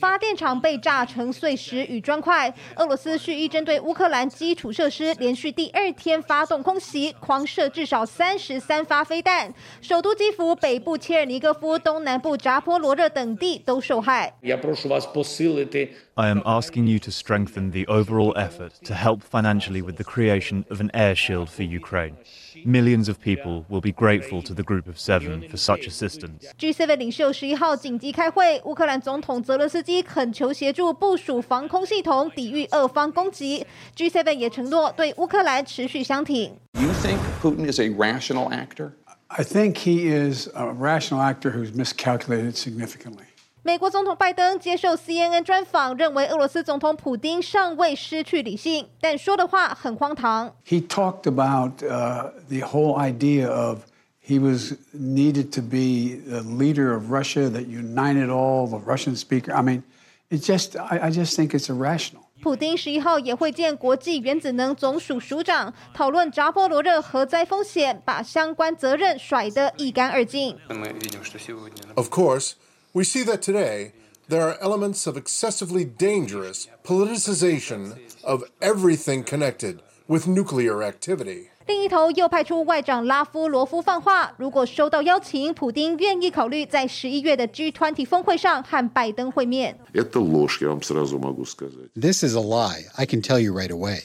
发电厂被炸成碎石与砖块。俄罗斯蓄意针对乌克兰基础设施，连续第二天发动空袭，狂射至少三十三发飞弹。首都基辅、北部切尔尼戈夫、东南部扎波罗热等地都受害。I am asking you to strengthen the overall effort to help financially with the creation of an air shield for Ukraine. Millions of people will be grateful to the Group of Seven for such assistance. G7 领袖十一号紧急开会，乌克兰总统泽伦斯基恳求协助部署防空系统，抵御俄方攻击。G7 也承诺对乌克兰持续相挺。You think Putin is a rational actor? I think he is a rational actor who's miscalculated significantly. 美国总统拜登接受 CNN 专访，认为俄罗斯总统普京尚未失去理性，但说的话很荒唐。He talked about uh, the whole idea of he was needed to be the leader of Russia that united all the Russian speaker. I mean, it just I, I just think it's irrational. 普京十一号也会见国际原子能总署署长，讨论扎波罗热核灾风险，把相关责任甩得一干二净。Of course. We see that today there are elements of excessively dangerous politicization of everything connected with nuclear activity. 另一头又派出外长拉夫罗夫放话，如果收到邀请，普丁愿意考虑在十一月的 G20 峰会上和拜登会面。This is a lie. I can tell you right away.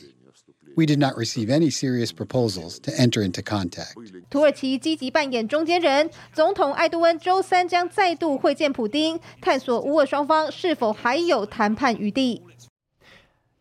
We did not receive any serious proposals to enter into contact. 土耳其积极扮演中间人，总统埃杜恩周三将再度会见普丁，探索乌俄双方是否还有谈判余地。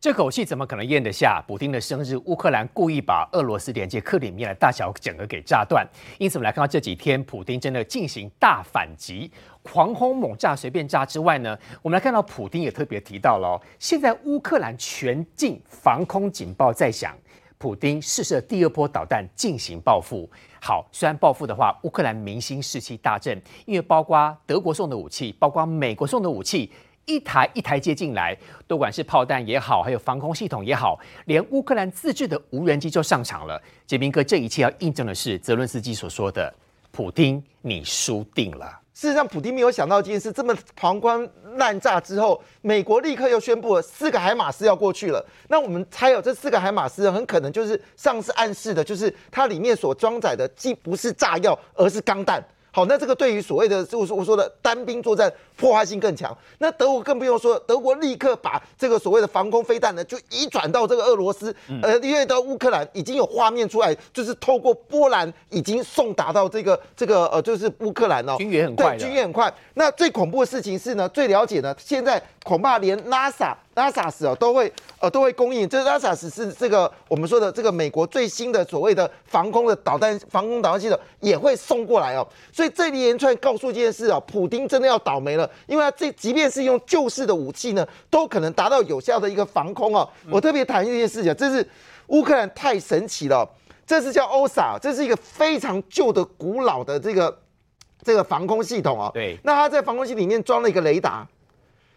这口气怎么可能咽得下？普丁的生日，乌克兰故意把俄罗斯连接克里米亚的大桥整个给炸断。因此，我们来看到这几天，普丁真的进行大反击，狂轰猛炸，随便炸之外呢，我们来看到普丁也特别提到了，现在乌克兰全境防空警报在响，普丁试射第二波导弹进行报复。好，虽然报复的话，乌克兰民心士气大振，因为包括德国送的武器，包括美国送的武器。一台一台接进来，不管是炮弹也好，还有防空系统也好，连乌克兰自制的无人机就上场了。杰明哥，这一切要印证的是泽伦斯基所说的：“普丁，你输定了。”事实上，普丁没有想到这件事这么狂轰滥炸之后，美国立刻又宣布了四个海马斯要过去了。那我们猜有这四个海马斯很可能就是上次暗示的，就是它里面所装载的既不是炸药，而是钢弹。好，那这个对于所谓的就是我说的单兵作战破坏性更强。那德国更不用说，德国立刻把这个所谓的防空飞弹呢，就移转到这个俄罗斯，呃，因为到乌克兰已经有画面出来，就是透过波兰已经送达到这个这个呃，就是乌克兰哦，军援很快，对，军援很快。那最恐怖的事情是呢，最了解呢，现在恐怕连 NASA。拉萨斯哦，都会呃都会供应。这拉萨斯是这个我们说的这个美国最新的所谓的防空的导弹防空导弹系统也会送过来哦。所以这一连串告诉这件事啊，普京真的要倒霉了，因为这即便是用旧式的武器呢，都可能达到有效的一个防空哦。我特别谈一件事情，这是乌克兰太神奇了，这是叫欧萨，这是一个非常旧的古老的这个这个防空系统哦。对，那它在防空系里面装了一个雷达。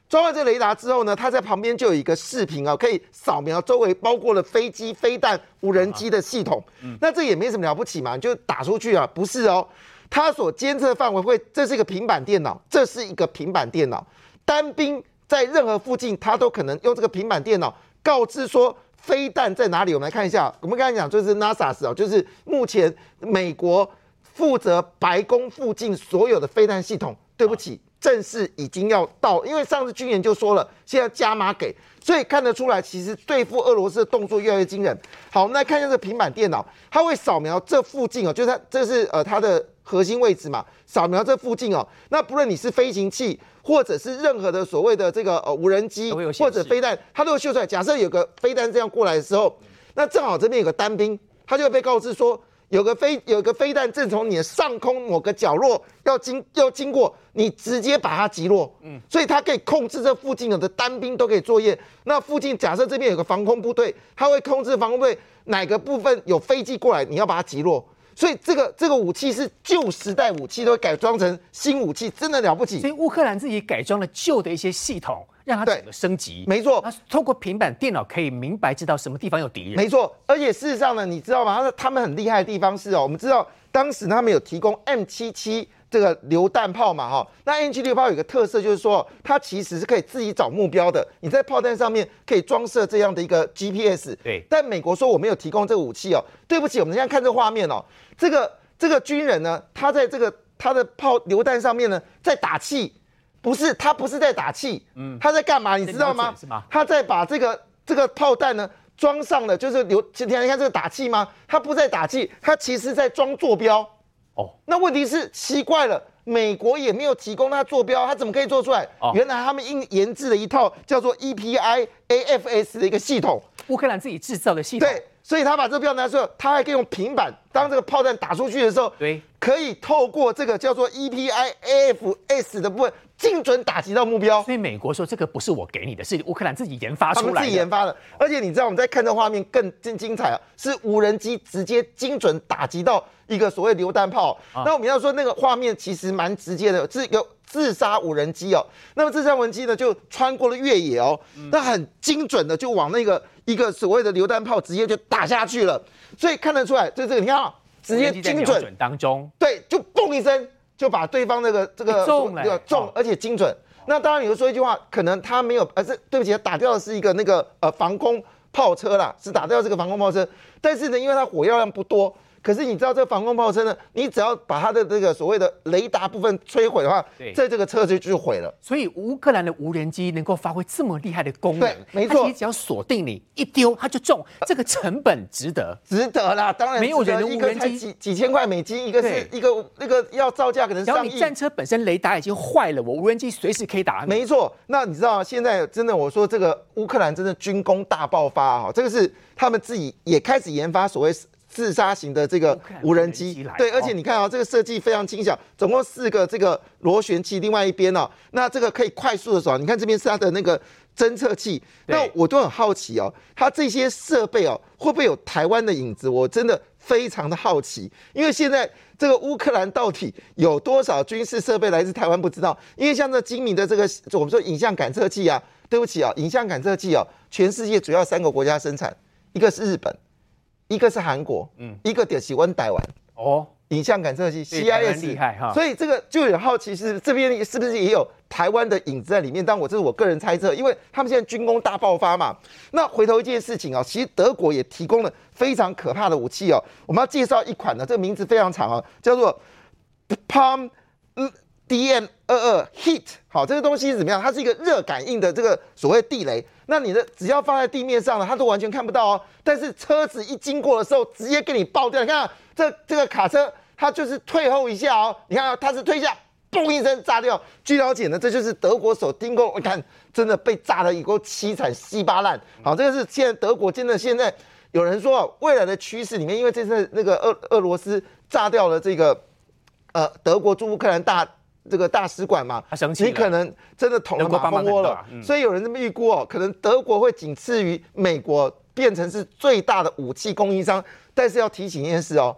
装了这雷达之后呢，它在旁边就有一个视频啊，可以扫描周围包括了飞机、飞弹、无人机的系统。那这也没什么了不起嘛，就打出去啊？不是哦，它所监测范围会，这是一个平板电脑，这是一个平板电脑，单兵在任何附近，它都可能用这个平板电脑告知说飞弹在哪里。我们来看一下，我们刚才讲就是 NASA 啊，就是目前美国负责白宫附近所有的飞弹系统。对不起。正式已经要到，因为上次军演就说了，现在加码给，所以看得出来，其实对付俄罗斯的动作越来越惊人。好，我们来看一下这平板电脑，它会扫描这附近哦，就是它这是呃它的核心位置嘛，扫描这附近哦。那不论你是飞行器，或者是任何的所谓的这个呃无人机或者飞弹，它都会秀出来。假设有个飞弹这样过来的时候，那正好这边有个单兵，他就会被告知说。有个飞有个飞弹正从你的上空某个角落要经要经过，你直接把它击落。嗯，所以它可以控制这附近的单兵都可以作业。那附近假设这边有个防空部队，它会控制防空部队哪个部分有飞机过来，你要把它击落。所以这个这个武器是旧时代武器，都改装成新武器，真的了不起。所以乌克兰自己改装了旧的一些系统。让它整个升级，没错。透过平板电脑可以明白知道什么地方有敌人，没错。而且事实上呢，你知道吗？他们很厉害的地方是哦，我们知道当时他们有提供 M 七七这个榴弹炮嘛，哈，那 N 七六炮有个特色就是说，它其实是可以自己找目标的，你在炮弹上面可以装设这样的一个 GPS。对，但美国说我没有提供这个武器哦，对不起，我们现在看这画面哦，这个这个军人呢，他在这个他的炮榴弹上面呢，在打气，不是他不是在打气，嗯，他在干嘛？你知道吗？他在把这个这个炮弹呢装上了，就是榴，今天你看这个打气吗？他不在打气，他其实在装坐标。哦，那问题是奇怪了，美国也没有提供它坐标，它怎么可以做出来？哦，原来他们应研制了一套叫做 EPI AFS 的一个系统，乌克兰自己制造的系统。对，所以他把这个标拿出来，他还可以用平板，当这个炮弹打出去的时候，对，可以透过这个叫做 EPI AFS 的部分。精准打击到目标，所以美国说这个不是我给你的，是乌克兰自己研发出来的。他们自己研发的，而且你知道我们在看这画面更更精彩啊，是无人机直接精准打击到一个所谓榴弹炮。那我们要说那个画面其实蛮直接的，是一个自杀无人机哦。那么自杀无人机呢就穿过了越野哦，那很精准的就往那个一个所谓的榴弹炮直接就打下去了。所以看得出来，就这个你看啊，直接精准当中，对，就嘣一声。就把对方那个这个中了，中而且精准。那当然你会说一句话，可能他没有，而是对不起，打掉的是一个那个呃防空炮车啦，是打掉这个防空炮车。但是呢，因为它火药量不多。可是你知道这个防空炮车呢？你只要把它的这个所谓的雷达部分摧毁的话，在这个车就就毁了。所以乌克兰的无人机能够发挥这么厉害的功能，对，没错，你只要锁定你一丢它就中，这个成本值得，值得啦。当然没有人的无人机几几千块美金，一个是一个那个要造价可能上亿。你战车本身雷达已经坏了，我无人机随时可以打。没错，那你知道现在真的我说这个乌克兰真的军工大爆发哈，这个是他们自己也开始研发所谓。自杀型的这个无人机，对，而且你看啊，这个设计非常轻巧，总共四个这个螺旋器，另外一边呢，那这个可以快速的走。你看这边是它的那个侦测器，那我都很好奇哦，它这些设备哦，会不会有台湾的影子？我真的非常的好奇，因为现在这个乌克兰到底有多少军事设备来自台湾不知道，因为像这精明的这个我们说影像感测器啊，对不起啊，影像感测器啊，全世界主要三个国家生产，一个是日本。一个是韩国，嗯，一个点喜欢台湾哦，影像感测器 CIS 厉害哈，所以这个就有好奇是这边是不是也有台湾的影子在里面？但我这是我个人猜测，因为他们现在军工大爆发嘛。那回头一件事情啊，其实德国也提供了非常可怕的武器哦。我们要介绍一款呢，这个名字非常长啊，叫做 Palm DM 二二 Heat。好，这个东西是怎么样？它是一个热感应的这个所谓地雷。那你的只要放在地面上了，它都完全看不到哦。但是车子一经过的时候，直接给你爆掉。你看这这个卡车，它就是退后一下哦。你看它是退下，嘣一声炸掉。据了解呢，这就是德国所盯过，你看真的被炸的一个凄惨稀巴烂。好，这个是现在德国真的现在有人说未来的趋势里面，因为这次那个俄俄罗斯炸掉了这个呃德国驻乌克兰大。这个大使馆嘛，你可能真的捅了马蜂窝了，所以有人这么预估哦，可能德国会仅次于美国，变成是最大的武器供应商。但是要提醒一件事哦，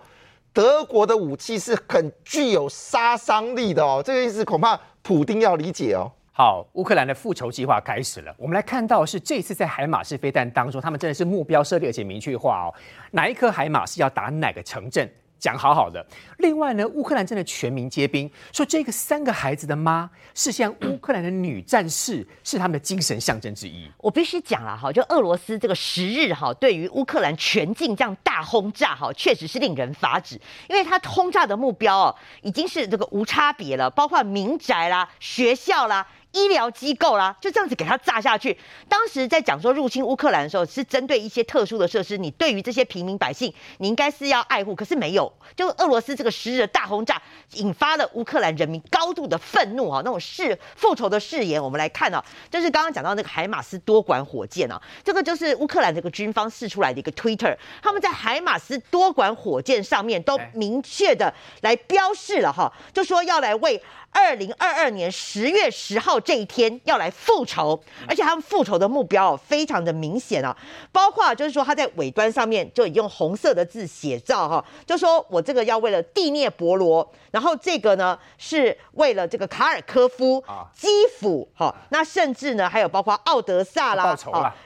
德国的武器是很具有杀伤力的哦，这个意思恐怕普丁要理解哦。好，乌克兰的复仇计划开始了。我们来看到是这次在海马式飞弹当中，他们真的是目标设立而且明确化哦，哪一颗海马是要打哪个城镇。讲好好的。另外呢，乌克兰真的全民皆兵，说这个三个孩子的妈是像 乌克兰的女战士，是他们的精神象征之一。我必须讲了哈，就俄罗斯这个十日哈，对于乌克兰全境这样大轰炸哈，确实是令人发指，因为他轰炸的目标哦，已经是这个无差别了，包括民宅啦、学校啦。医疗机构啦，就这样子给他炸下去。当时在讲说入侵乌克兰的时候，是针对一些特殊的设施，你对于这些平民百姓，你应该是要爱护。可是没有，就俄罗斯这个十日的大轰炸，引发了乌克兰人民高度的愤怒啊！那种誓复仇的誓言，我们来看啊，就是刚刚讲到那个海马斯多管火箭啊，这个就是乌克兰这个军方试出来的一个 Twitter，他们在海马斯多管火箭上面都明确的来标示了哈，就说要来为二零二二年十月十号这一天要来复仇，而且他们复仇的目标非常的明显啊，包括就是说他在尾端上面就已用红色的字写照哈，就说我这个要为了蒂涅伯罗，然后这个呢是为了这个卡尔科夫、基辅哈，那甚至呢还有包括奥德萨啦、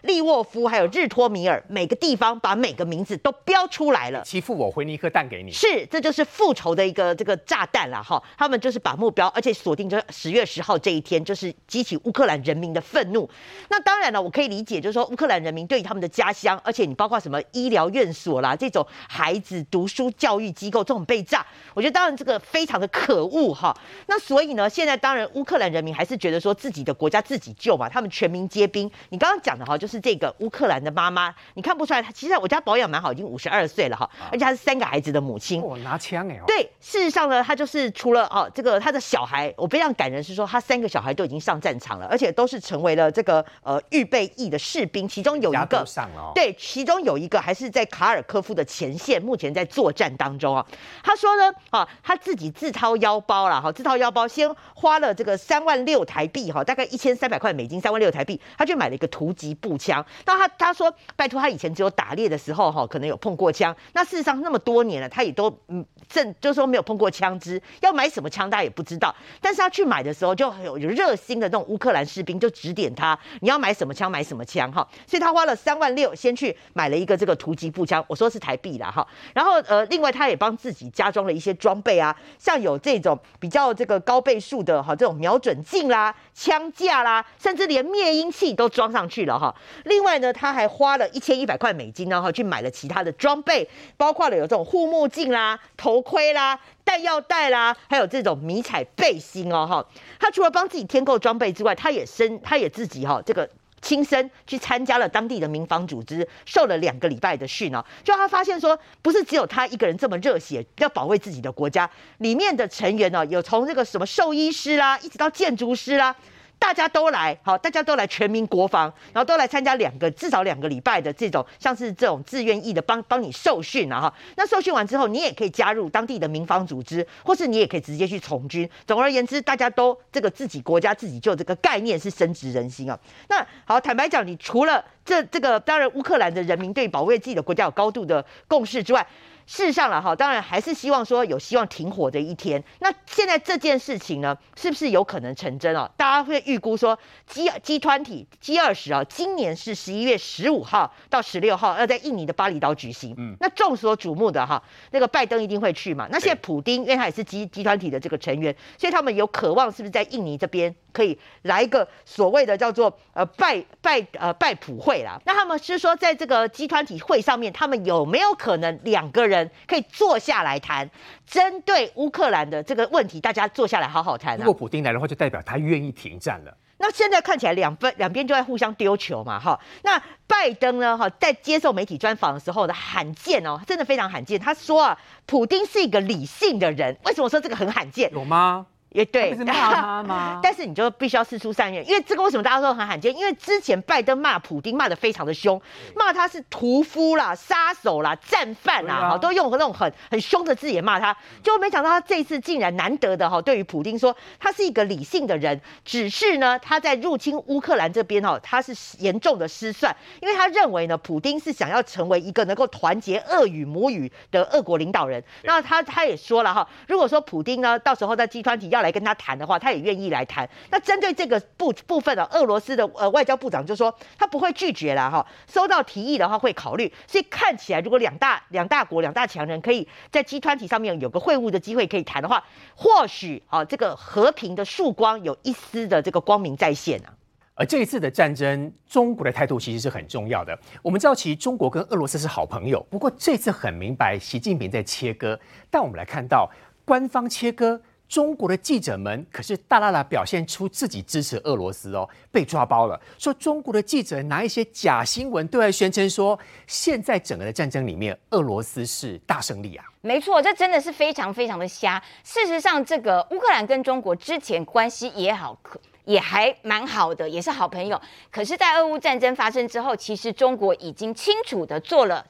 利沃夫，还有日托米尔，每个地方把每个名字都标出来了，欺负我回你一颗蛋给你，是这就是复仇的一个这个炸弹啦哈，他们就是把目标。而且锁定着十月十号这一天，就是激起乌克兰人民的愤怒。那当然了，我可以理解，就是说乌克兰人民对于他们的家乡，而且你包括什么医疗院所啦，这种孩子读书教育机构这种被炸，我觉得当然这个非常的可恶哈。那所以呢，现在当然乌克兰人民还是觉得说自己的国家自己救嘛，他们全民皆兵。你刚刚讲的哈，就是这个乌克兰的妈妈，你看不出来，她其实我家保养蛮好，已经五十二岁了哈，而且她是三个孩子的母亲。哦，拿枪哎。对，事实上呢，她就是除了哦这个她的小。小孩，我非常感人，是说他三个小孩都已经上战场了，而且都是成为了这个呃预备役的士兵，其中有一个上了，对，其中有一个还是在卡尔科夫的前线，目前在作战当中啊。他说呢，啊，他自己自掏腰包了哈，自掏腰包先花了这个三万六台币哈，大概一千三百块美金，三万六台币，他去买了一个突击步枪。那他他说，拜托他以前只有打猎的时候哈，可能有碰过枪，那事实上那么多年了，他也都嗯正就是说没有碰过枪支，要买什么枪，大家也不知道。但是他去买的时候，就有有热心的那种乌克兰士兵就指点他，你要买什么枪，买什么枪哈。所以他花了三万六，先去买了一个这个突击步枪，我说是台币啦哈。然后呃，另外他也帮自己加装了一些装备啊，像有这种比较这个高倍数的哈，这种瞄准镜啦、枪架啦，甚至连灭音器都装上去了哈。另外呢，他还花了一千一百块美金呢哈，去买了其他的装备，包括了有这种护目镜啦、头盔啦。弹药袋啦，还有这种迷彩背心哦，哈，他除了帮自己添购装备之外，他也身，他也自己哈，这个亲身去参加了当地的民防组织，受了两个礼拜的训哦，就他发现说，不是只有他一个人这么热血，要保卫自己的国家，里面的成员呢，有从这个什么兽医师啦，一直到建筑师啦。大家都来，好，大家都来全民国防，然后都来参加两个至少两个礼拜的这种，像是这种自愿意的帮帮你受训啊哈。那受训完之后，你也可以加入当地的民防组织，或是你也可以直接去从军。总而言之，大家都这个自己国家自己就这个概念是深植人心啊。那好，坦白讲，你除了这这个，当然乌克兰的人民对保卫自己的国家有高度的共识之外。事实上了哈，当然还是希望说有希望停火的一天。那现在这件事情呢，是不是有可能成真哦？大家会预估说，G G 团体 G 二十啊，今年是十一月十五号到十六号要在印尼的巴厘岛举行。嗯，那众所瞩目的哈，那个拜登一定会去嘛？那现在普丁，因为他也是 G G 团体的这个成员，所以他们有渴望是不是在印尼这边可以来一个所谓的叫做呃拜拜呃拜普会啦？那他们是说在这个集团体会上面，他们有没有可能两个人？可以坐下来谈，针对乌克兰的这个问题，大家坐下来好好谈。如果普丁来的话，就代表他愿意停战了。那现在看起来两分两边就在互相丢球嘛，哈。那拜登呢，哈，在接受媒体专访的时候的罕见哦，真的非常罕见。他说啊，普丁是一个理性的人。为什么说这个很罕见？有吗？也对，骂他吗？但是你就必须要四出善愿，因为这个为什么大家说很罕见？因为之前拜登骂普京骂的非常的凶，骂他是屠夫啦、杀手啦、战犯啦，哈，都用那种很很凶的字眼骂他。就没想到他这次竟然难得的哈，对于普京说他是一个理性的人，只是呢他在入侵乌克兰这边哈，他是严重的失算，因为他认为呢普京是想要成为一个能够团结俄语母语的俄国领导人。那他他也说了哈，如果说普京呢到时候在集团体要。来跟他谈的话，他也愿意来谈。那针对这个部部分的俄罗斯的呃外交部长就说，他不会拒绝了哈，收到提议的话会考虑。所以看起来，如果两大两大国两大强人可以在集团体上面有个会晤的机会可以谈的话，或许啊这个和平的曙光有一丝的这个光明在线啊。而这一次的战争，中国的态度其实是很重要的。我们知道，其实中国跟俄罗斯是好朋友，不过这次很明白习近平在切割。但我们来看到官方切割。中国的记者们可是大大的表现出自己支持俄罗斯哦，被抓包了。说中国的记者拿一些假新闻对外宣称说，现在整个的战争里面，俄罗斯是大胜利啊。没错，这真的是非常非常的瞎。事实上，这个乌克兰跟中国之前关系也好，可也还蛮好的，也是好朋友。可是，在俄乌战争发生之后，其实中国已经清楚的做了。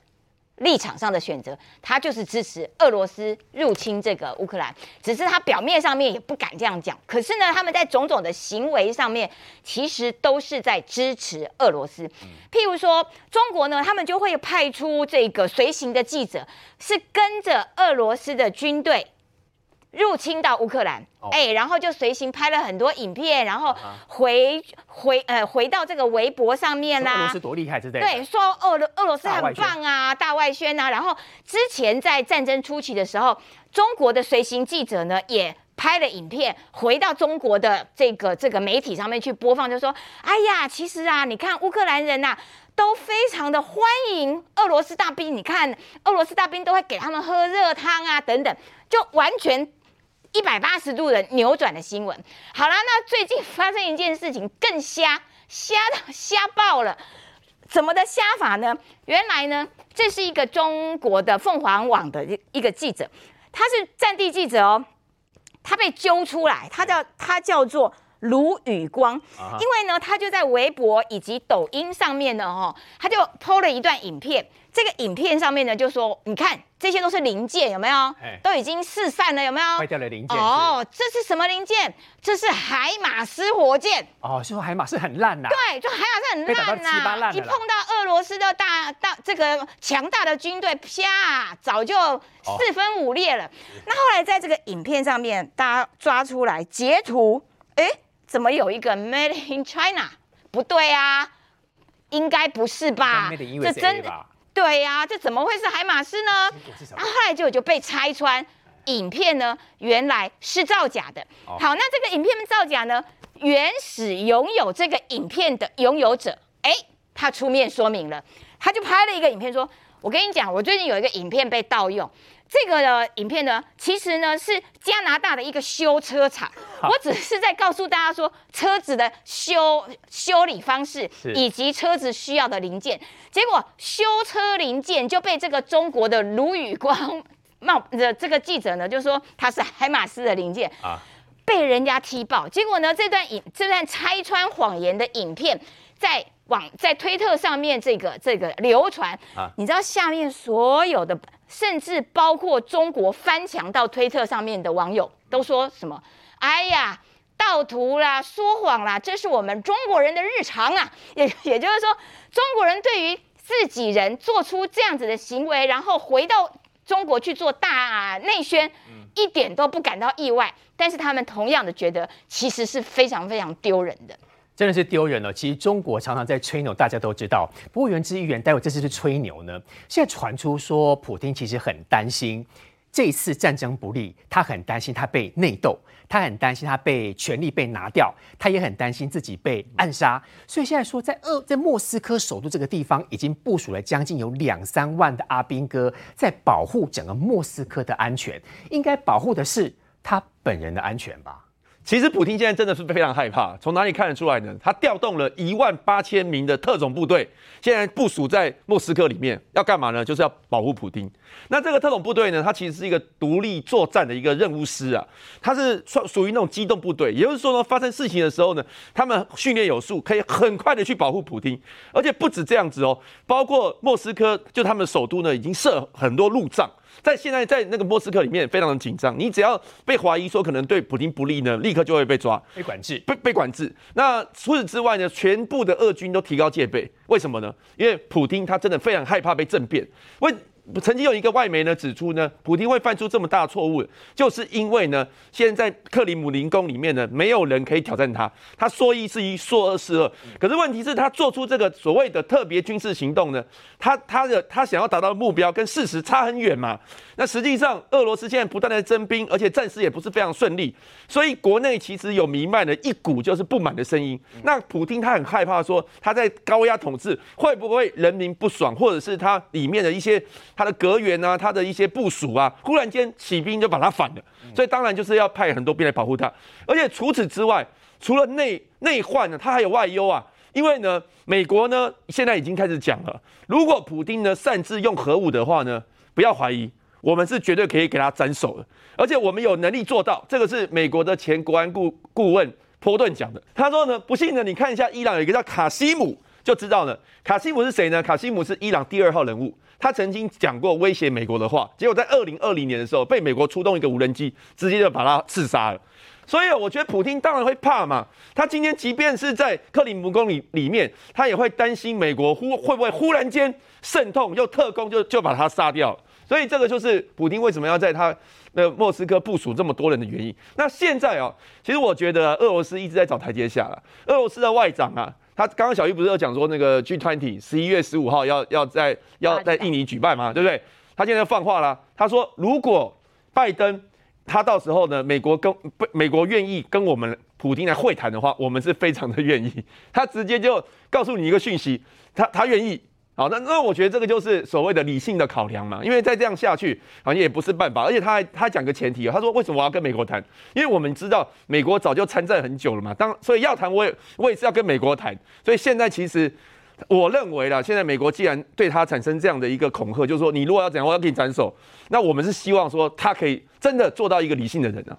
立场上的选择，他就是支持俄罗斯入侵这个乌克兰，只是他表面上面也不敢这样讲。可是呢，他们在种种的行为上面，其实都是在支持俄罗斯。譬如说，中国呢，他们就会派出这个随行的记者，是跟着俄罗斯的军队。入侵到乌克兰，哎，然后就随行拍了很多影片，然后回回呃回到这个微博上面啦。俄罗斯多厉害，对对，说俄罗俄罗斯很棒啊，大外宣啊。然后之前在战争初期的时候，中国的随行记者呢也拍了影片，回到中国的这个这个媒体上面去播放，就说：哎呀，其实啊，你看乌克兰人呐都非常的欢迎俄罗斯大兵，你看俄罗斯大兵都会给他们喝热汤啊等等，就完全。一百八十度的扭转的新闻。好了，那最近发生一件事情更瞎，瞎到瞎爆了。怎么的瞎法呢？原来呢，这是一个中国的凤凰网的一个记者，他是战地记者哦，他被揪出来，他叫他叫做卢宇光，因为呢，他就在微博以及抖音上面呢，哈，他就 PO 了一段影片。这个影片上面呢，就说你看这些都是零件，有没有？都已经四散了，有没有？坏掉的零件。哦，这是什么零件？这是海马斯火箭。哦，是说海马斯很烂呐。对，就海马斯很烂呐。一碰到俄罗斯的大大这个强大的军队，啪，早就四分五裂了。那后来在这个影片上面，大家抓出来截图，哎，怎么有一个 Made in China？不对啊，应该不是吧？这真的。对呀，这怎么会是海马斯呢？后来就就被拆穿，影片呢原来是造假的。好，那这个影片造假呢，原始拥有这个影片的拥有者，哎，他出面说明了，他就拍了一个影片说：“我跟你讲，我最近有一个影片被盗用。”这个的影片呢，其实呢是加拿大的一个修车厂。我只是在告诉大家说，车子的修修理方式以及车子需要的零件。结果修车零件就被这个中国的卢宇光冒的这个记者呢，就说他是海马斯的零件啊，被人家踢爆。结果呢，这段影这段拆穿谎言的影片在网在推特上面这个这个流传啊，你知道下面所有的。甚至包括中国翻墙到推特上面的网友都说什么：“哎呀，盗图啦，说谎啦，这是我们中国人的日常啊！”也也就是说，中国人对于自己人做出这样子的行为，然后回到中国去做大内宣，一点都不感到意外。但是他们同样的觉得，其实是非常非常丢人的。真的是丢人了。其实中国常常在吹牛，大家都知道。不过，原之议员待会这次是吹牛呢。现在传出说，普京其实很担心这次战争不利，他很担心他被内斗，他很担心他被权力被拿掉，他也很担心自己被暗杀。所以现在说，在俄在莫斯科首都这个地方，已经部署了将近有两三万的阿兵哥，在保护整个莫斯科的安全。应该保护的是他本人的安全吧？其实普京现在真的是非常害怕，从哪里看得出来呢？他调动了一万八千名的特种部队，现在部署在莫斯科里面，要干嘛呢？就是要保护普京。那这个特种部队呢，它其实是一个独立作战的一个任务师啊，它是属属于那种机动部队，也就是说呢，发生事情的时候呢，他们训练有素，可以很快的去保护普京。而且不止这样子哦，包括莫斯科就他们首都呢，已经设很多路障。在现在在那个莫斯科里面非常的紧张，你只要被怀疑说可能对普京不利呢，立刻就会被抓、被管制、被被管制。那除此之外呢，全部的俄军都提高戒备，为什么呢？因为普京他真的非常害怕被政变。为曾经有一个外媒呢指出呢，普京会犯出这么大错误，就是因为呢，现在克里姆林宫里面呢，没有人可以挑战他，他说一是一，说二是二。可是问题是，他做出这个所谓的特别军事行动呢，他他的他想要达到的目标跟事实差很远嘛。那实际上，俄罗斯现在不断的征兵，而且战事也不是非常顺利，所以国内其实有弥漫了一股就是不满的声音。那普京他很害怕说，他在高压统治会不会人民不爽，或者是他里面的一些。他的阁员啊，他的一些部署啊，忽然间起兵就把他反了，所以当然就是要派很多兵来保护他。而且除此之外，除了内内患呢，他还有外忧啊。因为呢，美国呢现在已经开始讲了，如果普京呢擅自用核武的话呢，不要怀疑，我们是绝对可以给他斩首的，而且我们有能力做到。这个是美国的前国安顾顾问波顿讲的。他说呢，不信呢，你看一下伊朗有一个叫卡西姆就知道了。卡西姆是谁呢？卡西姆是伊朗第二号人物。他曾经讲过威胁美国的话，结果在二零二零年的时候，被美国出动一个无人机，直接就把他刺杀了。所以我觉得普京当然会怕嘛。他今天即便是在克里姆宫里里面，他也会担心美国忽会不会忽然间渗透，又特工就就把他杀掉。所以这个就是普京为什么要在他的莫斯科部署这么多人的原因。那现在哦，其实我觉得俄罗斯一直在找台阶下了。俄罗斯的外长啊，他刚刚小玉不是有讲说那个 G20 十一月十五号要要在要在印尼举办嘛，对不对？他现在放话了，他说如果拜登。他到时候呢，美国跟美国愿意跟我们普京来会谈的话，我们是非常的愿意。他直接就告诉你一个讯息，他他愿意。好，那那我觉得这个就是所谓的理性的考量嘛。因为再这样下去，好像也不是办法。而且他还他讲个前提他说为什么我要跟美国谈？因为我们知道美国早就参战很久了嘛。当所以要谈，我也我也是要跟美国谈。所以现在其实。我认为啦，现在美国既然对他产生这样的一个恐吓，就是说你如果要怎样，我要给你斩首。那我们是希望说他可以真的做到一个理性的人啊。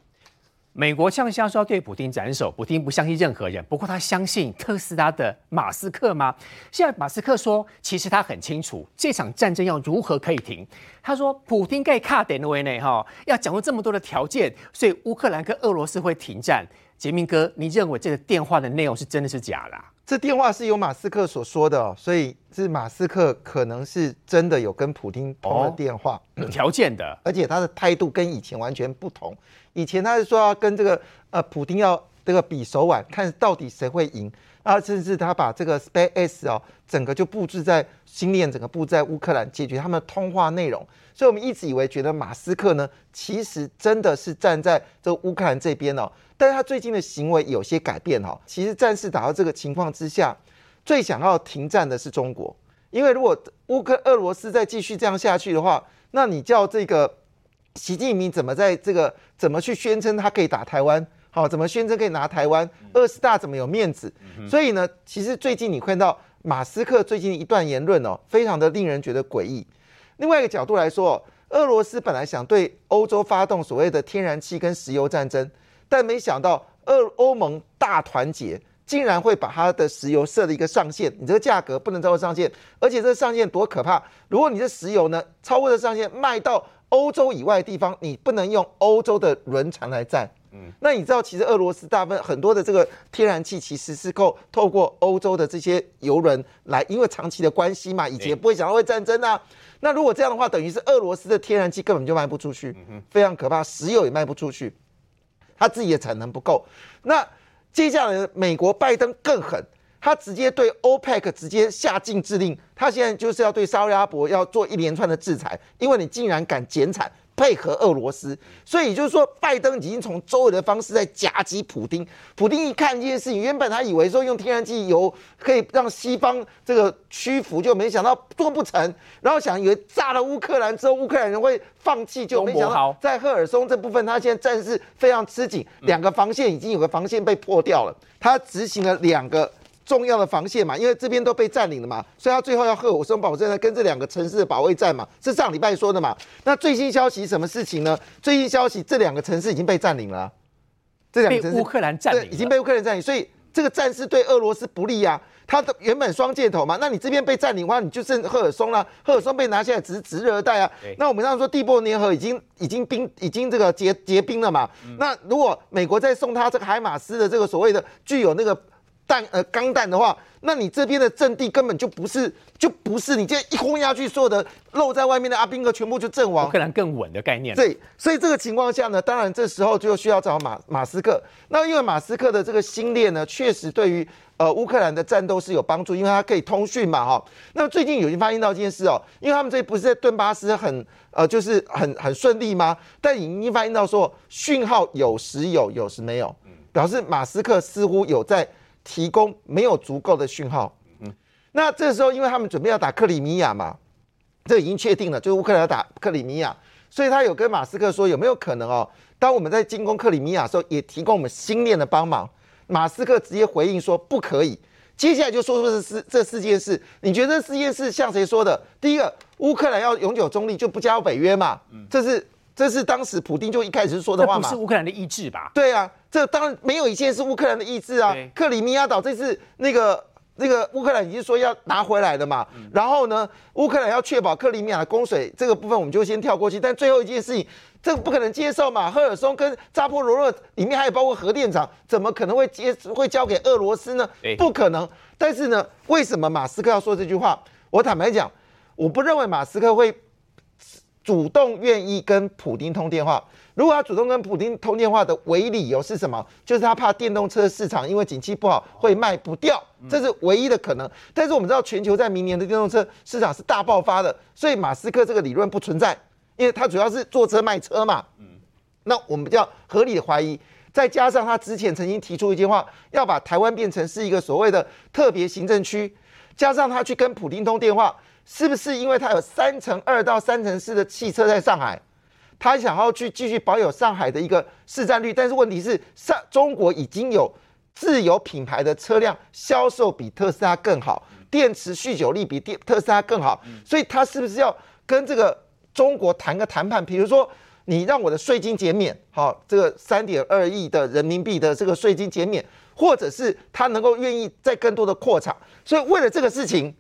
美国向下说要对普京斩首，普京不相信任何人。不过他相信特斯拉的马斯克吗？现在马斯克说，其实他很清楚这场战争要如何可以停。他说，普京盖卡点的位内哈，要讲出这么多的条件，所以乌克兰跟俄罗斯会停战。杰明哥，你认为这个电话的内容是真的是假的？这电话是由马斯克所说的哦，所以是马斯克可能是真的有跟普京通了电话，有条件的，而且他的态度跟以前完全不同。以前他是说要跟这个呃普京要这个比手腕，看到底谁会赢啊，甚至他把这个 Space 哦整个就布置在星链，整个布置在乌克兰，解决他们的通话内容。所以我们一直以为觉得马斯克呢，其实真的是站在这乌克兰这边哦。但是他最近的行为有些改变哈，其实战事打到这个情况之下，最想要停战的是中国，因为如果乌克俄罗斯再继续这样下去的话，那你叫这个习近平怎么在这个怎么去宣称他可以打台湾？好，怎么宣称可以拿台湾？二十大怎么有面子？所以呢，其实最近你看到马斯克最近一段言论哦，非常的令人觉得诡异。另外一个角度来说，俄罗斯本来想对欧洲发动所谓的天然气跟石油战争。但没想到，俄欧盟大团结，竟然会把它的石油设了一个上限。你这个价格不能超过上限，而且这个上限多可怕！如果你的石油呢超过了上限，卖到欧洲以外的地方，你不能用欧洲的轮船来载。嗯，那你知道，其实俄罗斯大部分很多的这个天然气，其实是够透过欧洲的这些油轮来，因为长期的关系嘛，以前不会想到会战争啊。那如果这样的话，等于是俄罗斯的天然气根本就卖不出去，非常可怕，石油也卖不出去。他自己的产能不够，那接下来美国拜登更狠，他直接对 OPEC 直接下禁制令，他现在就是要对沙特阿伯要做一连串的制裁，因为你竟然敢减产。配合俄罗斯，所以就是说，拜登已经从周围的方式在夹击普京。普京一看这件事情，原本他以为说用天然气油可以让西方这个屈服，就没想到做不成。然后想以为炸了乌克兰之后，乌克兰人会放弃，就没想到在赫尔松这部分，他现在战事非常吃紧，两个防线已经有个防线被破掉了。他执行了两个。重要的防线嘛，因为这边都被占领了嘛，所以他最后要赫尔松保证呢，跟这两个城市的保卫战嘛，是上礼拜说的嘛。那最新消息什么事情呢？最新消息这两个城市已经被占领了，这两个城市乌克兰占领，已经被乌克兰占领，所以这个战事对俄罗斯不利啊。它的原本双箭头嘛，那你这边被占领的话，你就剩赫尔松了，赫尔松被拿下来只是指日而待啊。那我们刚刚说地波联合已经已经冰已经这个结结冰了嘛。那如果美国再送他这个海马斯的这个所谓的具有那个。弹呃钢弹的话，那你这边的阵地根本就不是就不是你这一轰下去，所有的露在外面的阿兵哥全部就阵亡。乌克兰更稳的概念。对，所以这个情况下呢，当然这时候就需要找马马斯克。那因为马斯克的这个星链呢，确实对于呃乌克兰的战斗是有帮助，因为它可以通讯嘛哈。那最近有人发现到一件事哦，因为他们这不是在顿巴斯很呃就是很很顺利吗？但已经发现到说讯号有时有，有时没有，表示马斯克似乎有在。提供没有足够的讯号，嗯，那这时候因为他们准备要打克里米亚嘛，这已经确定了，就是乌克兰要打克里米亚，所以他有跟马斯克说有没有可能哦，当我们在进攻克里米亚的时候，也提供我们星链的帮忙。马斯克直接回应说不可以。接下来就说出这四这四件事，你觉得这四件事像谁说的？第一个，乌克兰要永久中立，就不加入北约嘛？这是这是当时普丁就一开始说的话嘛？不是乌克兰的意志吧？对啊。这当然没有一件是乌克兰的意志啊！克里米亚岛这次那个那个乌克兰已经说要拿回来的嘛，然后呢，乌克兰要确保克里米亚的供水这个部分，我们就先跳过去。但最后一件事情，这个不可能接受嘛？赫尔松跟扎波罗热里面还有包括核电厂，怎么可能会接会交给俄罗斯呢？不可能。但是呢，为什么马斯克要说这句话？我坦白讲，我不认为马斯克会主动愿意跟普京通电话。如果他主动跟普京通电话的唯一理由是什么？就是他怕电动车市场因为景气不好会卖不掉，这是唯一的可能。但是我们知道全球在明年的电动车市场是大爆发的，所以马斯克这个理论不存在，因为他主要是坐车卖车嘛。嗯，那我们比较合理的怀疑，再加上他之前曾经提出一句话，要把台湾变成是一个所谓的特别行政区，加上他去跟普京通电话，是不是因为他有三乘二到三乘四的汽车在上海？他想要去继续保有上海的一个市占率，但是问题是上中国已经有自有品牌的车辆销售比特斯拉更好，电池续久力比电特斯拉更好，所以他是不是要跟这个中国谈个谈判？比如说你让我的税金减免，好，这个三点二亿的人民币的这个税金减免，或者是他能够愿意再更多的扩产，所以为了这个事情。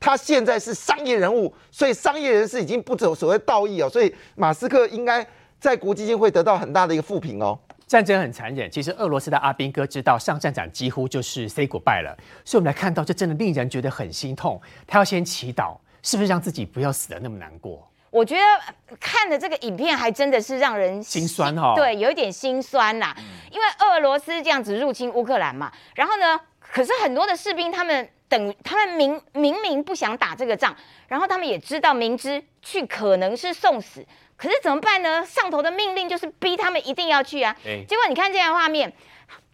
他现在是商业人物，所以商业人士已经不走所谓道义哦，所以马斯克应该在国际间会得到很大的一个负评哦。战争很残忍，其实俄罗斯的阿兵哥知道上战场几乎就是 say goodbye 了，所以我们来看到这真的令人觉得很心痛。他要先祈祷，是不是让自己不要死的那么难过？我觉得看的这个影片还真的是让人心酸哈，对，有一点心酸啦，因为俄罗斯这样子入侵乌克兰嘛，然后呢，可是很多的士兵他们。等他们明明明不想打这个仗，然后他们也知道明知去可能是送死，可是怎么办呢？上头的命令就是逼他们一定要去啊。结果你看这样画面，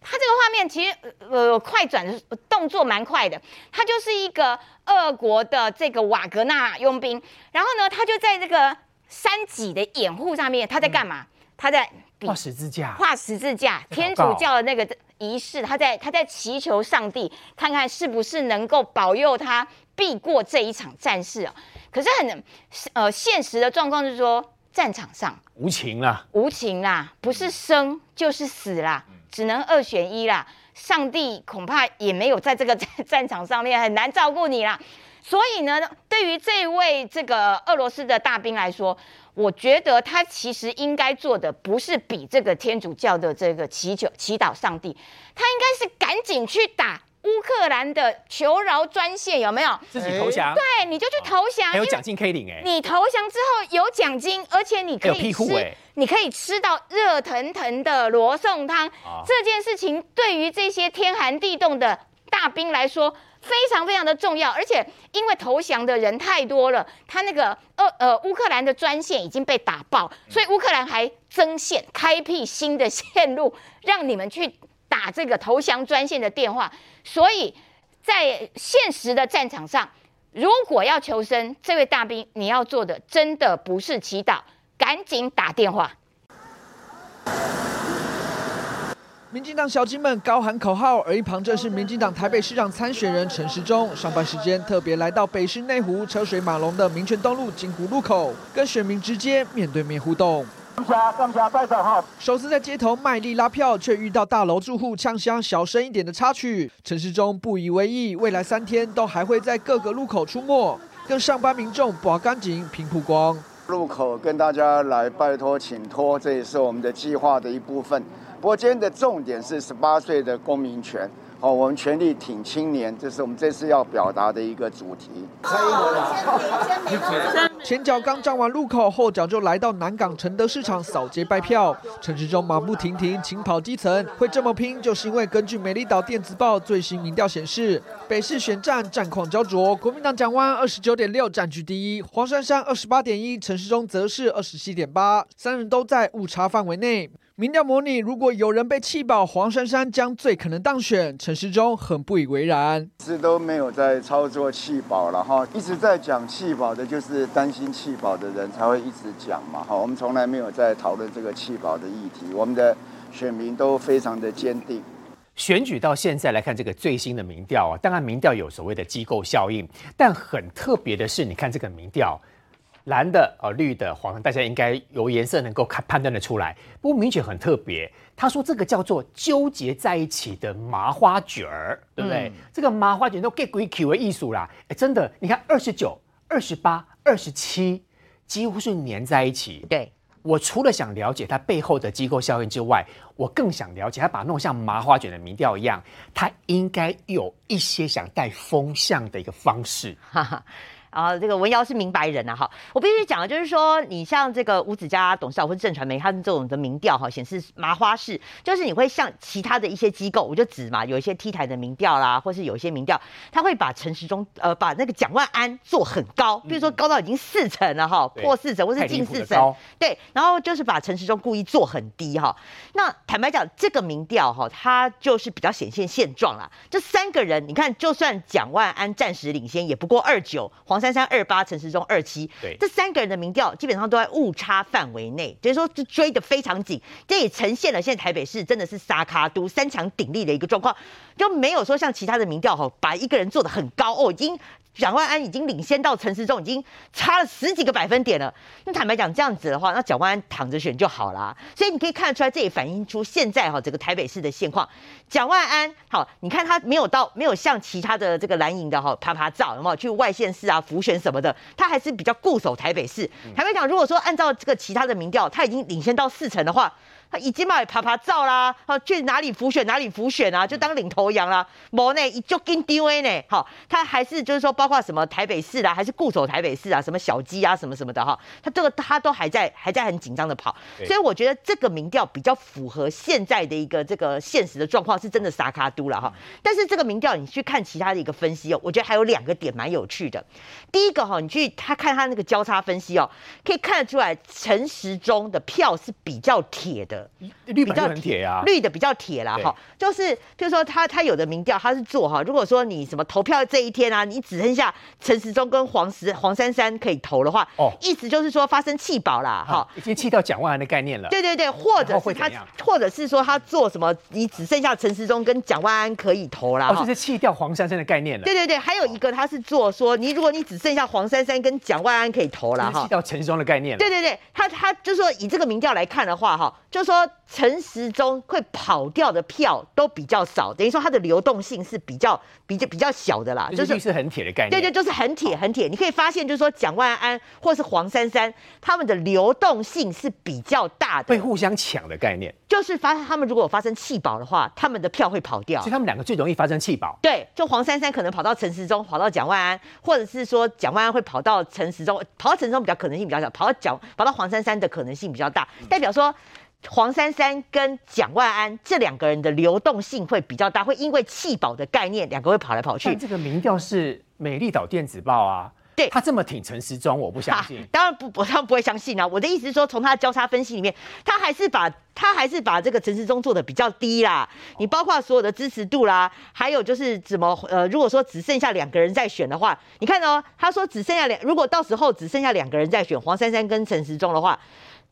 他这个画面其实呃快转的动作蛮快的，他就是一个俄国的这个瓦格纳佣兵，然后呢，他就在这个山脊的掩护上面，他在干嘛？他在画十字架，画十字架，天主教的那个。仪式，他在他在祈求上帝，看看是不是能够保佑他避过这一场战事哦。可是很呃现实的状况是说，战场上无情啦，无情啦，不是生就是死啦，只能二选一啦。上帝恐怕也没有在这个 战场上面很难照顾你啦。所以呢，对于这位这个俄罗斯的大兵来说。我觉得他其实应该做的不是比这个天主教的这个祈求祈祷上帝，他应该是赶紧去打乌克兰的求饶专线，有没有？自己投降？对，你就去投降，还有奖金可以领哎。你投降之后有奖金，而且你可以吃，你可以吃到热腾腾的罗宋汤。这件事情对于这些天寒地冻的大兵来说。非常非常的重要，而且因为投降的人太多了，他那个呃呃乌克兰的专线已经被打爆，所以乌克兰还增线开辟新的线路，让你们去打这个投降专线的电话。所以在现实的战场上，如果要求生，这位大兵你要做的真的不是祈祷，赶紧打电话。民进党小金们高喊口号，而一旁正是民进党台北市长参选人陈时中。上班时间特别来到北市内湖车水马龙的民权东路金湖路口，跟选民直接面对面互动。首次在街头卖力拉票，却遇到大楼住户呛香小声一点的插曲。陈时中不以为意，未来三天都还会在各个路口出没，跟上班民众把干净拼曝光。路口跟大家来拜托请托，这也是我们的计划的一部分。不过今天的重点是十八岁的公民权，哦，我们全力挺青年，这是我们这次要表达的一个主题。前脚刚站完路口，后脚就来到南港承德市场扫街拜票。陈时中马不停蹄，勤跑基层，会这么拼，就是因为根据美丽岛电子报最新民调显示，北市选战战况焦灼，国民党蒋万二十九点六占据第一，黄珊珊二十八点一，陈时中则是二十七点八，三人都在误差范围内。民调模拟，如果有人被气爆，黄珊珊将最可能当选。陈时中很不以为然，是都没有在操作气保了哈，一直在讲气保的，就是担心气保的人才会一直讲嘛哈。我们从来没有在讨论这个气保的议题，我们的选民都非常的坚定。选举到现在来看，这个最新的民调啊，当然民调有所谓的机构效应，但很特别的是，你看这个民调。蓝的、哦绿的、黄的，大家应该由颜色能够看判断的出来。不过明显很特别，他说这个叫做纠结在一起的麻花卷儿，对不对？这个麻花卷都 get 鬼 Q 为艺术啦！哎，真的，你看二十九、二十八、二十七，几乎是粘在一起。对。我除了想了解它背后的机构效应之外，我更想了解它把弄像麻花卷的民调一样，它应该有一些想带风向的一个方式。哈哈。啊，这个文瑶是明白人啊，哈，我必须讲的就是说，你像这个吴子嘉董事长或者正传媒，他们这种的民调哈，显示麻花式，就是你会像其他的一些机构，我就指嘛，有一些 T 台的民调啦，或是有一些民调，他会把陈时中呃，把那个蒋万安做很高，比如说高到已经四成了哈，破四成或是近四成，对，然后就是把陈时中故意做很低哈。那坦白讲，这个民调哈，它就是比较显现现状啦。这三个人，你看，就算蒋万安暂时领先，也不过二九黄。三三二八，陈时中二七，对，这三个人的民调基本上都在误差范围内，就是说追的非常紧，这也呈现了现在台北市真的是沙卡都三强鼎立的一个状况，就没有说像其他的民调哈，把一个人做的很高哦，已经。蒋万安已经领先到陈时中，已经差了十几个百分点了。那坦白讲，这样子的话，那蒋万安躺着选就好啦。所以你可以看得出来，这也反映出现在哈整个台北市的现况。蒋万安好，你看他没有到，没有像其他的这个蓝营的哈啪啪照，有没有去外县市啊浮选什么的？他还是比较固守台北市。坦白讲，如果说按照这个其他的民调，他已经领先到四成的话。他已经嘛也爬爬照啦，好去哪里浮选哪里浮选啊，就当领头羊啦。某呢一就跟 DV 呢，好，他还是就是说，包括什么台北市啦，还是固守台北市啊，什么小鸡啊，什么什么的哈，他这个他都还在还在很紧张的跑，所以我觉得这个民调比较符合现在的一个这个现实的状况，是真的撒卡都了哈。但是这个民调你去看其他的一个分析哦，我觉得还有两个点蛮有趣的。第一个哈，你去他看他那个交叉分析哦，可以看得出来陈时中的票是比较铁的。绿比较铁啊，绿的比较铁啦，哈，就是譬如说他他有的民调他是做哈，如果说你什么投票这一天啊，你只剩下陈时中跟黄石黄珊珊可以投的话，哦，意思就是说发生弃保啦，哈，已经弃掉蒋万安的概念了，对对对，或者是他，或者是说他做什么，你只剩下陈时中跟蒋万安可以投啦，哦，就是弃掉黄珊珊的概念了，对对对，还有一个他是做说你如果你只剩下黄珊珊跟蒋万安可以投了，哈，弃掉陈时中的概念了，对对对，他他就说以这个民调来看的话，哈，就说。陈时中会跑掉的票都比较少，等于说它的流动性是比较比较比较小的啦，就是是很铁的概念。对对，就是很铁很铁。你可以发现，就是说蒋万安或是黄珊珊，他们的流动性是比较大的，会互相抢的概念。就是发他们如果发生弃保的话，他们的票会跑掉。所以他们两个最容易发生弃保。对，就黄珊珊可能跑到陈时中，跑到蒋万安，或者是说蒋万安会跑到陈时中，跑到陈时中比较可能性比较小，跑到蒋跑到黄珊珊的可能性比较大，代表说。黄珊珊跟蒋万安这两个人的流动性会比较大，会因为弃保的概念，两个会跑来跑去。这个民调是美丽岛电子报啊，对他这么挺陈时中，我不相信。当然不，我当然不会相信啊。我的意思是说，从他的交叉分析里面，他还是把他还是把这个陈时中做的比较低啦。你包括所有的支持度啦，还有就是怎么呃，如果说只剩下两个人在选的话，你看哦，他说只剩下两，如果到时候只剩下两个人在选黄珊珊跟陈时中的话。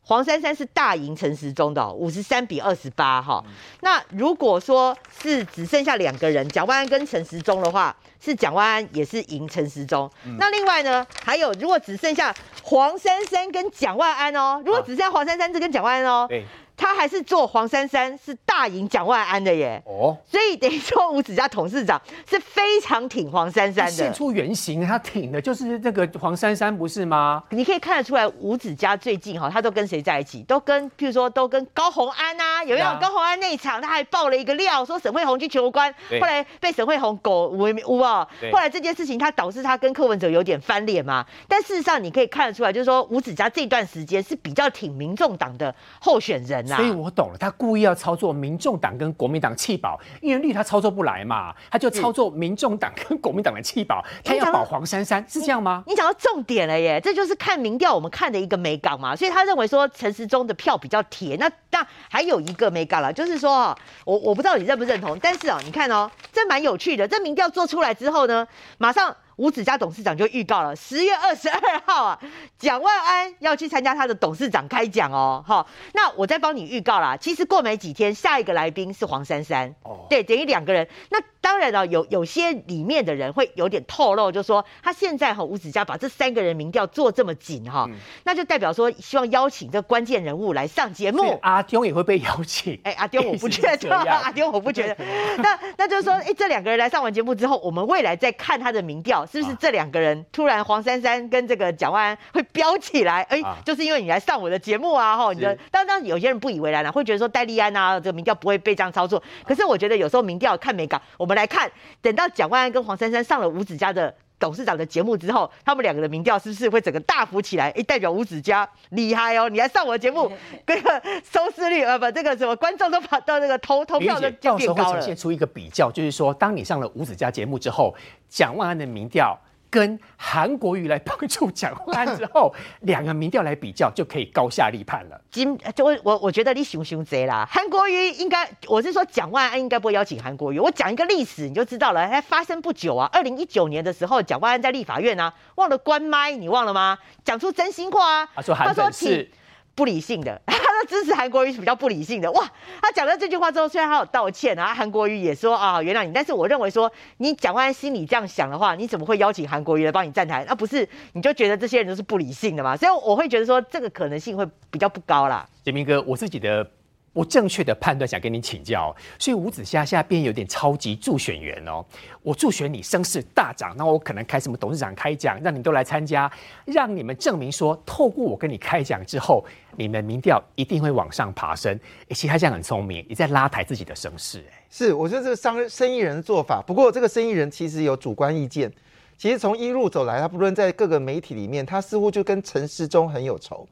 黄珊珊是大赢陈时中的，五十三比二十八哈。那如果说是只剩下两个人，蒋万安跟陈时中的话，是蒋万安也是赢陈时中。那另外呢，还有如果只剩下黄珊珊跟蒋万安哦，如果只剩下黄珊珊这跟蒋万安哦。他还是做黄珊珊，是大赢蒋万安的耶。哦，所以等于说吴子嘉董事长是非常挺黄珊珊的。现出原形，他挺的就是那个黄珊珊，不是吗？你可以看得出来，吴子嘉最近哈，他都跟谁在一起？都跟，譬如说，都跟高红安啊。有没有高红安那一场，他还爆了一个料，说沈慧红去求官，后来被沈慧红狗围污啊。后来这件事情，他导致他跟柯文哲有点翻脸嘛。但事实上，你可以看得出来，就是说吴子嘉这段时间是比较挺民众党的候选人。所以我懂了，他故意要操作民众党跟国民党弃保，因为绿他操作不来嘛，他就操作民众党跟国民党的弃保，他要保黄珊珊，是这样吗？你讲到重点了耶，这就是看民调我们看的一个美港嘛，所以他认为说陈时中的票比较铁。那那还有一个美港了，就是说我我不知道你认不认同，但是哦，你看哦，这蛮有趣的，这民调做出来之后呢，马上。吴子嘉董事长就预告了，十月二十二号啊，蒋万安要去参加他的董事长开讲哦。好，那我再帮你预告啦。其实过没几天，下一个来宾是黄珊珊。哦，对，等于两个人。那当然了，有有些里面的人会有点透露，就说他现在哈吴子嘉把这三个人民调做这么紧哈，那就代表说希望邀请这关键人物来上节目。阿丢也会被邀请。哎，阿丢我不 觉得，阿丢我不觉得。那那就是说，哎，这两个人来上完节目之后，我们未来再看他的民调。是不是这两个人突然黄珊珊跟这个蒋万安会飙起来？哎，就是因为你来上我的节目啊！哈，你的当当有些人不以为然了，会觉得说戴利安啊，这个民调不会被这样操作。可是我觉得有时候民调看美感，我们来看，等到蒋万安跟黄珊珊上了五子家的董事长的节目之后，他们两个的民调是不是会整个大幅起来？哎，代表吴子嘉厉害哦！你来上我的节目，这个收视率呃不，这个什么观众都跑到那个投投票的到时候会呈现出一个比较，就是说，当你上了吴子嘉节目之后。蒋万安的民调跟韩国瑜来帮助蒋万安之后，两个民调来比较，就可以高下立判了。今就我我我觉得你熊熊贼啦，韩国瑜应该，我是说蒋万安应该不会邀请韩国瑜。我讲一个历史你就知道了，还发生不久啊，二零一九年的时候，蒋万安在立法院啊，忘了关麦，你忘了吗？讲出真心话啊，他说韩粉是。不理性的，他的支持韩国瑜是比较不理性的。哇，他讲了这句话之后，虽然他有道歉然后，韩国瑜也说啊，原谅你，但是我认为说，你蒋万安心里这样想的话，你怎么会邀请韩国瑜来帮你站台？那不是你就觉得这些人都是不理性的嘛？所以我会觉得说，这个可能性会比较不高啦。杰明哥，我自己的。我正确的判断，想跟你请教。所以吴子嘉现在变有点超级助选员哦。我助选你声势大涨，那我可能开什么董事长开讲，让你都来参加，让你们证明说，透过我跟你开讲之后，你们民调一定会往上爬升。其实他这样很聪明，也在拉抬自己的声势。哎，是，我觉得这个商生意人的做法。不过这个生意人其实有主观意见。其实从一路走来，他不论在各个媒体里面，他似乎就跟陈时中很有仇。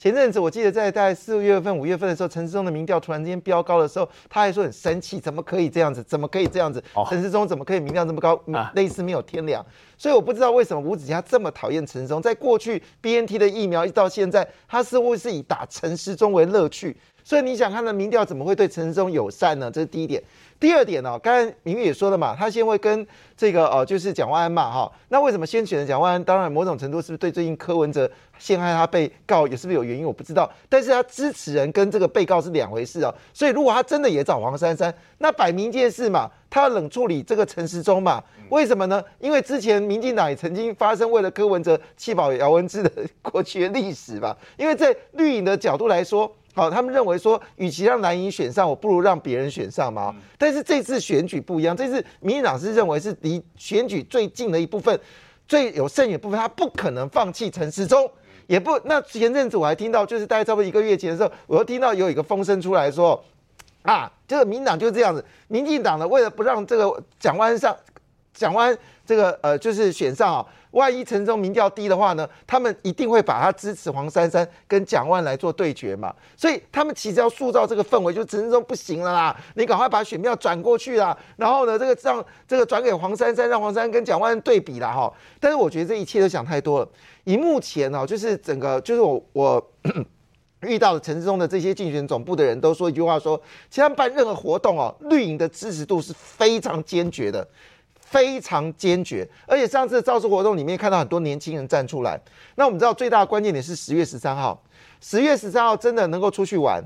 前阵子我记得在大概四月份、五月份的时候，陈世忠的民调突然之间飙高的时候，他还说很生气，怎么可以这样子？怎么可以这样子？陈世忠怎么可以民调这么高？类似没有天良。所以我不知道为什么吴子嘉这么讨厌陈世忠。在过去 B N T 的疫苗一直到现在，他似乎是以打陈世忠为乐趣。所以你想他的民调怎么会对陈世忠友善呢？这是第一点。第二点呢，刚才明玉也说了嘛，他先会跟这个呃，就是蒋万安嘛，哈，那为什么先选的蒋万安？当然，某种程度是不是对最近柯文哲陷害他被告也是不是有原因？我不知道，但是他支持人跟这个被告是两回事哦。所以如果他真的也找黄珊珊，那摆明一件事嘛，他要冷处理这个陈时中嘛？为什么呢？因为之前民进党也曾经发生为了柯文哲弃保姚文智的 过去的历史吧？因为在绿营的角度来说。好，他们认为说，与其让蓝营选上，我不如让别人选上嘛。但是这次选举不一样，这次民进党是认为是离选举最近的一部分，最有胜的部分，他不可能放弃陈时中，也不。那前阵子我还听到，就是大概差不多一个月前的时候，我又听到有一个风声出来说，啊，这个民党就是这样子，民进党呢为了不让这个蒋万上，蒋万这个呃就是选上啊。万一陈忠民调低的话呢，他们一定会把他支持黄珊珊跟蒋万来做对决嘛。所以他们其实要塑造这个氛围，就陈忠不行了啦，你赶快把选票转过去啦。然后呢，这个让这个转给黄珊珊，让黄珊珊跟蒋万对比啦哈。但是我觉得这一切都想太多了。以目前哦，就是整个就是我我 遇到的陈志忠的这些竞选总部的人都说一句话，说其实办任何活动哦，绿营的支持度是非常坚决的。非常坚决，而且上次造势活动里面看到很多年轻人站出来。那我们知道最大的关键点是十月十三号，十月十三号真的能够出去玩。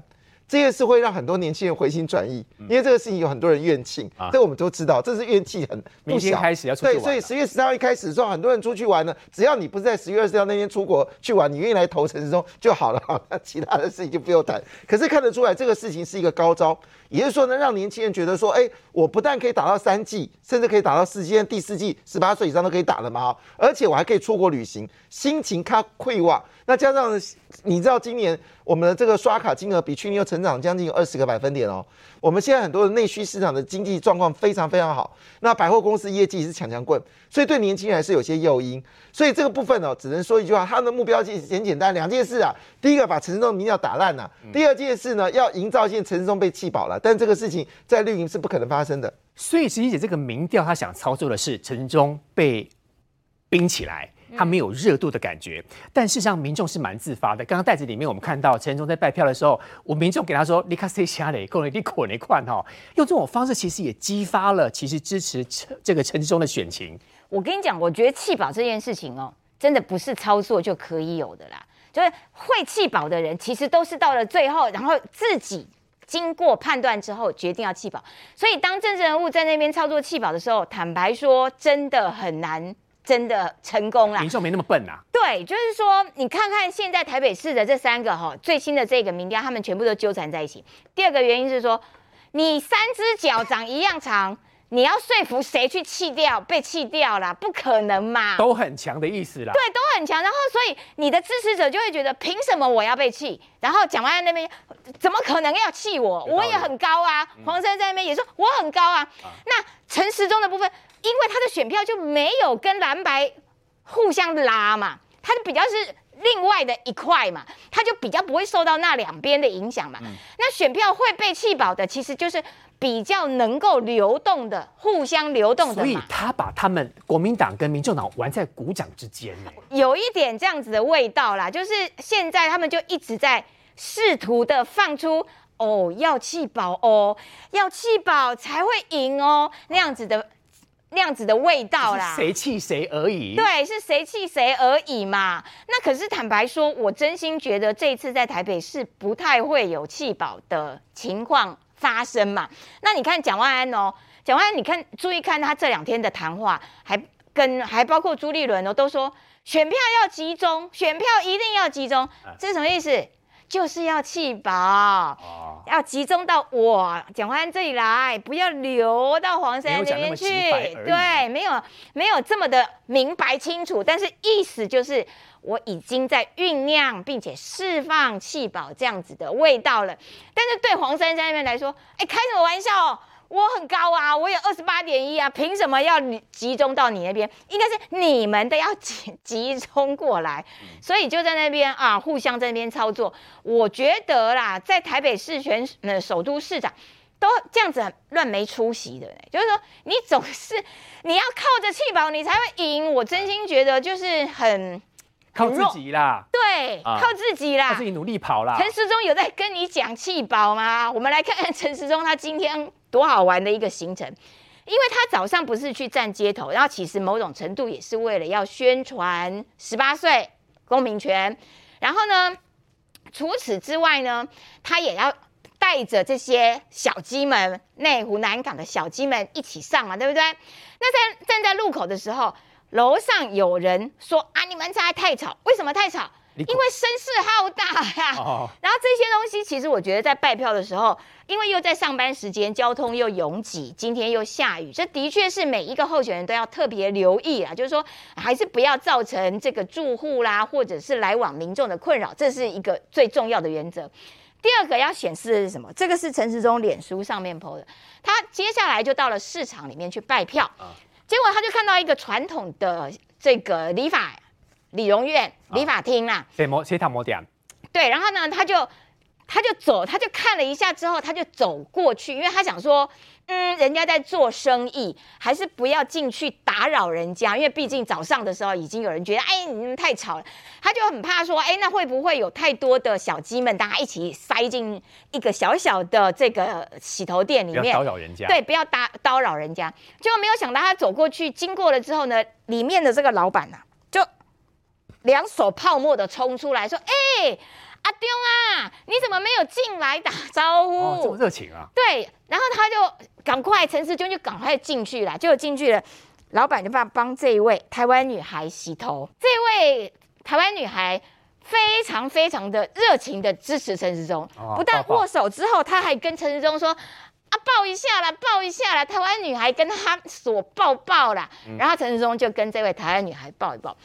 这件事会让很多年轻人回心转意，因为这个事情有很多人怨气，这我们都知道，这是怨气很不小。开始要出对，所以十月十三号一开始的时候，很多人出去玩呢，只要你不是在十月二十号那天出国去玩，你愿意来投城市中就好了，那 其他的事情就不用谈。可是看得出来，这个事情是一个高招，也就是说呢，让年轻人觉得说，哎，我不但可以打到三季，甚至可以打到四季，第四季十八岁以上都可以打了嘛，而且我还可以出国旅行，心情卡快哇。那加上你知道今年我们的这个刷卡金额比去年又成长将近有二十个百分点哦。我们现在很多的内需市场的经济状况非常非常好，那百货公司业绩是强强棍，所以对年轻人还是有些诱因。所以这个部分呢，只能说一句话，他的目标其实很简单，两件事啊。第一个把陈世忠民调打烂了，第二件事呢，要营造现陈世忠被气饱了。但这个事情在绿营是不可能发生的。所以实际这个民调他想操作的是陈世忠被冰起来。他没有热度的感觉，但事实上民众是蛮自发的。刚刚袋子里面我们看到陈忠在拜票的时候，我民众给他说：“你卡谁下嘞？够了，你捆一块哈。”用这种方式其实也激发了其实支持陈这个陈忠的选情。我跟你讲，我觉得弃保这件事情哦，真的不是操作就可以有的啦。就是会弃保的人，其实都是到了最后，然后自己经过判断之后决定要弃保。所以当政治人物在那边操作弃保的时候，坦白说，真的很难真的成功了。民众没那么笨啊。对，就是说，你看看现在台北市的这三个哈最新的这个民调，他们全部都纠缠在一起。第二个原因是说，你三只脚长一样长。你要说服谁去弃掉？被弃掉了，不可能嘛？都很强的意思啦。对，都很强。然后，所以你的支持者就会觉得，凭什么我要被弃？然后蒋万安那边怎么可能要弃我？我也很高啊。黄珊在那边也说我很高啊。那陈时中的部分，因为他的选票就没有跟蓝白互相拉嘛，他就比较是另外的一块嘛，他就比较不会受到那两边的影响嘛。那选票会被弃保的，其实就是。比较能够流动的，互相流动的所以他把他们国民党跟民众党玩在鼓掌之间呢，有一点这样子的味道啦。就是现在他们就一直在试图的放出哦，要气保哦，要气保才会赢哦，那样子的那样子的味道啦。谁气谁而已。对，是谁气谁而已嘛。那可是坦白说，我真心觉得这一次在台北市不太会有气保的情况。发生嘛？那你看蒋万安哦，蒋万安，你看注意看他这两天的谈话，还跟还包括朱立伦哦，都说选票要集中，选票一定要集中，这是什么意思？就是要弃保，要集中到我蒋万安这里来，不要流到黄山那边去。对，没有没有这么的明白清楚，但是意思就是。我已经在酝酿，并且释放气保这样子的味道了。但是对黄珊珊那边来说，哎，开什么玩笑？我很高啊，我有二十八点一啊，凭什么要集中到你那边？应该是你们的要集集中过来，所以就在那边啊，互相在那边操作。我觉得啦，在台北市选呃首都市长都这样子乱没出息的，就是说你总是你要靠着气保你才会赢。我真心觉得就是很。靠自己啦，对，靠自己啦，靠自己努力跑啦。陈时中有在跟你讲气保吗？我们来看看 陈时中他今天多好玩的一个行程，因为他早上不是去站街头，然后其实某种程度也是为了要宣传十八岁公民权，然后呢，除此之外呢，他也要带着这些小鸡们，内湖南港的小鸡们一起上嘛，对不对？那在站在路口的时候。楼上有人说啊，你们家太吵，为什么太吵？因为声势浩大呀。然后这些东西，其实我觉得在拜票的时候，因为又在上班时间，交通又拥挤，今天又下雨，这的确是每一个候选人都要特别留意啊。就是说，还是不要造成这个住户啦，或者是来往民众的困扰，这是一个最重要的原则。第二个要显示的是什么？这个是陈时中脸书上面 PO 的，他接下来就到了市场里面去拜票。结果他就看到一个传统的这个理发理容院理发厅啦，对，摩谁他摩点？对，然后呢，他就他就走，他就看了一下之后，他就走过去，因为他想说。嗯，人家在做生意，还是不要进去打扰人家，因为毕竟早上的时候已经有人觉得，哎，你们太吵了，他就很怕说，哎，那会不会有太多的小鸡们，大家一起塞进一个小小的这个洗头店里面，叨扰人家，对，不要打叨扰人家。结果没有想到，他走过去经过了之后呢，里面的这个老板呐，就两手泡沫的冲出来说，哎。阿丢啊，你怎么没有进来打招呼？这么热情啊！对，然后他就赶快，陈世军就赶快进去了，就进去了。老板就帮帮这一位台湾女孩洗头。这位台湾女孩非常非常的热情的支持陈世忠，不但握手之后，他还跟陈世忠说：“啊，抱一下啦，抱一下啦。”台湾女孩跟他所抱抱啦，然后陈世忠就跟这位台湾女孩抱一抱。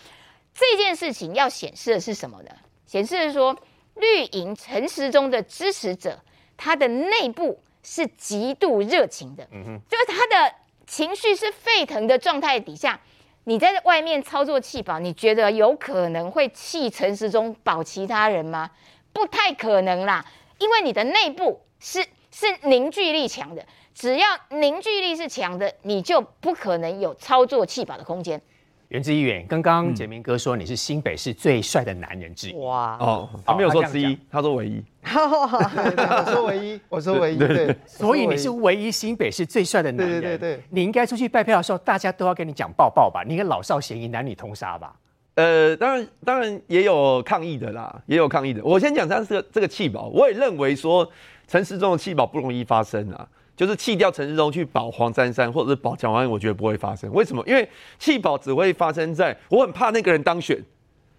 这件事情要显示的是什么呢？显示的说。绿营陈时中的支持者，他的内部是极度热情的，嗯哼，就是他的情绪是沸腾的状态底下，你在外面操作气保，你觉得有可能会弃陈时中保其他人吗？不太可能啦，因为你的内部是是凝聚力强的，只要凝聚力是强的，你就不可能有操作气保的空间。袁志远，刚刚杰明哥说你是新北市最帅的男人之一。哇哦，他没有说之一，他说唯一。我说唯一，我说唯一，对。所以你是唯一新北市最帅的男人。对对对。你应该出去拜票的时候，大家都要跟你讲抱抱吧？你应该老少咸宜，男女通杀吧？呃，当然，当然也有抗议的啦，也有抗议的。我先讲他这个这个气保，我也认为说陈时中的气保不容易发生啊。就是弃掉陈世忠去保黄珊珊，或者是保蒋万安，我觉得不会发生。为什么？因为弃保只会发生在我很怕那个人当选，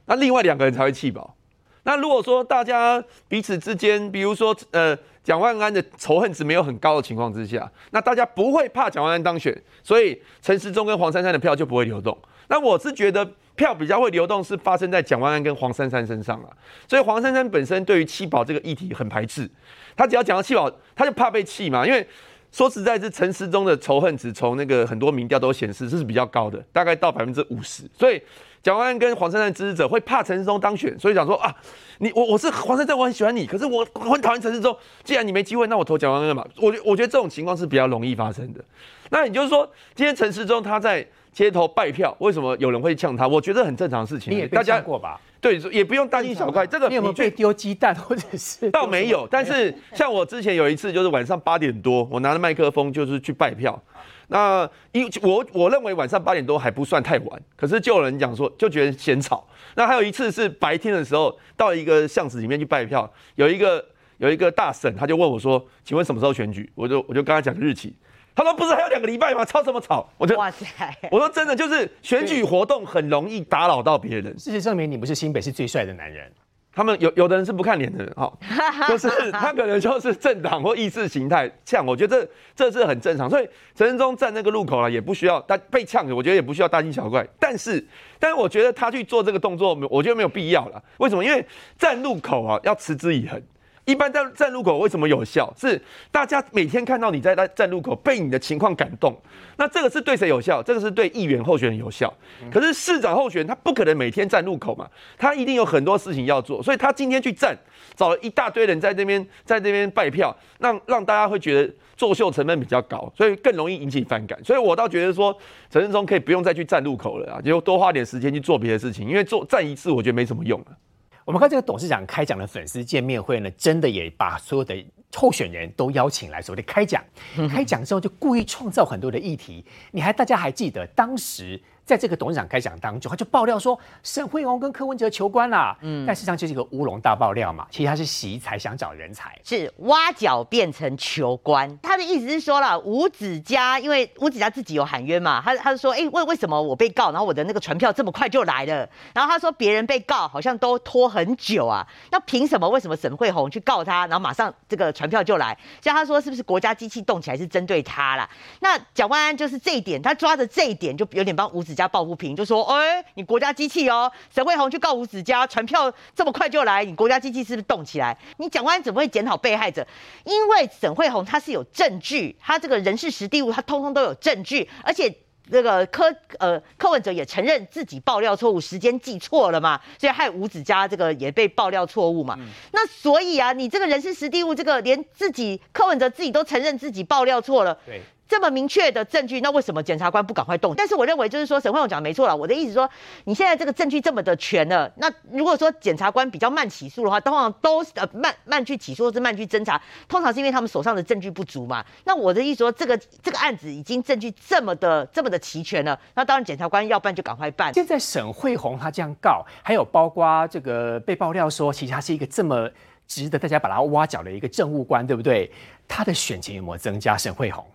那另外两个人才会弃保。那如果说大家彼此之间，比如说呃蒋万安的仇恨值没有很高的情况之下，那大家不会怕蒋万安当选，所以陈时中跟黄珊珊的票就不会流动。那我是觉得票比较会流动是发生在蒋万安跟黄珊珊身上啊。所以黄珊珊本身对于弃保这个议题很排斥，他只要讲到弃保，他就怕被弃嘛，因为。说实在，是陈时中的仇恨值，从那个很多民调都显示这是比较高的，大概到百分之五十。所以蒋万安跟黄珊珊支持者会怕陈时中当选，所以想说啊，你我我是黄珊珊，我很喜欢你，可是我我很讨厌陈时中。既然你没机会，那我投蒋万安嘛。我我觉得这种情况是比较容易发生的。那也就是说，今天陈时中他在街头拜票，为什么有人会呛他？我觉得很正常的事情。你也被呛过吧？对，也不用大惊小怪。这个你有没有被丢鸡蛋，或者是？倒没有，但是像我之前有一次，就是晚上八点多，我拿着麦克风就是去拜票。那因我我认为晚上八点多还不算太晚，可是就有人讲说就觉得嫌吵。那还有一次是白天的时候，到一个巷子里面去拜票，有一个有一个大婶，他就问我说：“请问什么时候选举？”我就我就跟他讲日期。他说：“不是还有两个礼拜吗？吵什么吵？”我就哇塞！我说真的，就是选举活动很容易打扰到别人。事实证明，你不是新北市最帅的男人。他们有有的人是不看脸的人，哈，就是他可能就是政党或意识形态呛。我觉得这是很正常。所以陈仁忠站那个路口了，也不需要大被呛，我觉得也不需要大惊小怪。但是，但是我觉得他去做这个动作，我觉得没有必要了。为什么？因为站路口啊，要持之以恒。一般在站路口为什么有效？是大家每天看到你在在站路口被你的情况感动，那这个是对谁有效？这个是对议员候选人有效。可是市长候选人他不可能每天站路口嘛，他一定有很多事情要做，所以他今天去站，找了一大堆人在那边在那边拜票，让让大家会觉得作秀成本比较高，所以更容易引起反感。所以我倒觉得说陈振中可以不用再去站路口了啊，就多花点时间去做别的事情，因为做站一次我觉得没什么用了。我们看这个董事长开讲的粉丝见面会呢，真的也把所有的候选人都邀请来，所谓的开讲。开讲之后就故意创造很多的议题。你还大家还记得当时？在这个董事长开讲当中，他就爆料说沈惠宏跟柯文哲求官啦，嗯，但事实上就是一个乌龙大爆料嘛。其实他是习才想找人才，是挖角变成求官。他的意思是说了，吴子嘉，因为吴子嘉自己有喊冤嘛，他他就说，哎，为为什么我被告，然后我的那个传票这么快就来了？然后他说别人被告好像都拖很久啊，那凭什么？为什么沈惠宏去告他，然后马上这个传票就来？像他说是不是国家机器动起来是针对他啦？那蒋万安就是这一点，他抓着这一点就有点帮吴子嘉。家抱不平，就说：“哎，你国家机器哦，沈惠宏去告吴子嘉，传票这么快就来，你国家机器是不是动起来？你蒋万安怎么会检讨被害者？因为沈惠宏他是有证据，他这个人事实地物，他通通都有证据，而且那个柯呃柯文哲也承认自己爆料错误，时间记错了嘛，所以害吴子嘉这个也被爆料错误嘛。那所以啊，你这个人事实地物，这个连自己柯文哲自己都承认自己爆料错了，对。”这么明确的证据，那为什么检察官不赶快动？但是我认为，就是说沈慧勇讲的没错了。我的意思说，你现在这个证据这么的全了，那如果说检察官比较慢起诉的话，通常都是呃慢慢去起诉或是慢去侦查，通常是因为他们手上的证据不足嘛。那我的意思说，这个这个案子已经证据这么的这么的齐全了，那当然检察官要办就赶快办。现在沈慧红他这样告，还有包括这个被爆料说，其实他是一个这么值得大家把他挖角的一个政务官，对不对？他的选情有没有增加？沈慧红？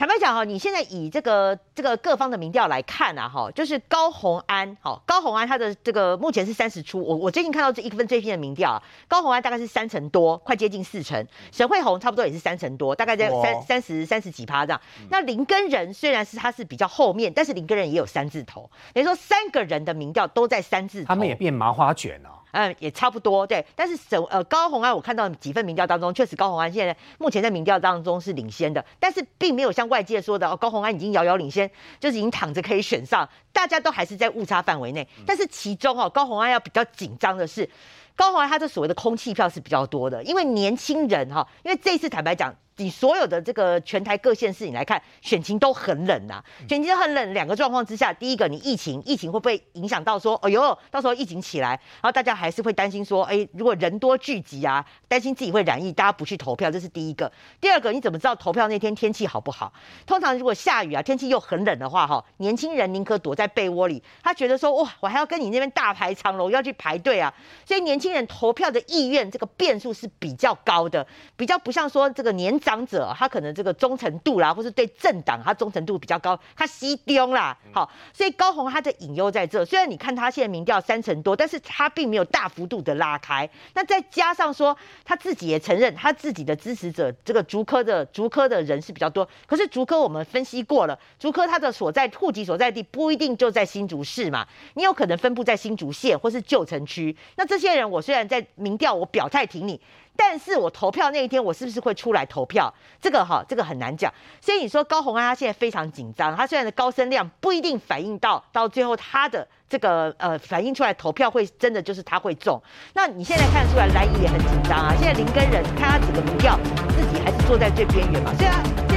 坦白讲哈，你现在以这个这个各方的民调来看啊，哈，就是高红安，好，高红安他的这个目前是三十出，我我最近看到这一份最新的民调，高红安大概是三成多，快接近四成，沈惠红差不多也是三成多，大概在三三十三十几趴这样。那林根仁虽然是他是比较后面，但是林根仁也有三字头，等于说三个人的民调都在三字头，他们也变麻花卷了。嗯，也差不多，对。但是沈呃高红安，我看到几份民调当中，确实高红安现在目前在民调当中是领先的，但是并没有像外界说的，哦，高红安已经遥遥领先，就是已经躺着可以选上，大家都还是在误差范围内。但是其中哦，高红安要比较紧张的是，高红安他这所谓的空气票是比较多的，因为年轻人哈，因为这次坦白讲。你所有的这个全台各县市你来看，选情都很冷呐，选情很冷。两个状况之下，第一个你疫情，疫情会不会影响到说，哎呦，到时候疫情起来，然后大家还是会担心说，哎，如果人多聚集啊，担心自己会染疫，大家不去投票，这是第一个。第二个，你怎么知道投票那天天气好不好？通常如果下雨啊，天气又很冷的话，哈，年轻人宁可躲在被窝里，他觉得说，哇，我还要跟你那边大排长龙要去排队啊，所以年轻人投票的意愿这个变数是比较高的，比较不像说这个年长者，他可能这个忠诚度啦，或是对政党他忠诚度比较高，他吸丢啦，好，所以高红他的隐忧在这。虽然你看他现在民调三成多，但是他并没有大幅度的拉开。那再加上说他自己也承认，他自己的支持者这个竹科的竹科的人是比较多。可是竹科我们分析过了，竹科他的所在户籍所在地不一定就在新竹市嘛，你有可能分布在新竹县或是旧城区。那这些人，我虽然在民调我表态挺你。但是我投票那一天，我是不是会出来投票？这个哈，这个很难讲。所以你说高红安他现在非常紧张，他虽然的高声量不一定反映到到最后他的这个呃反映出来投票会真的就是他会中。那你现在看得出来蓝营也很紧张啊。现在林根人看他整个民调，自己还是坐在最边缘嘛。虽然。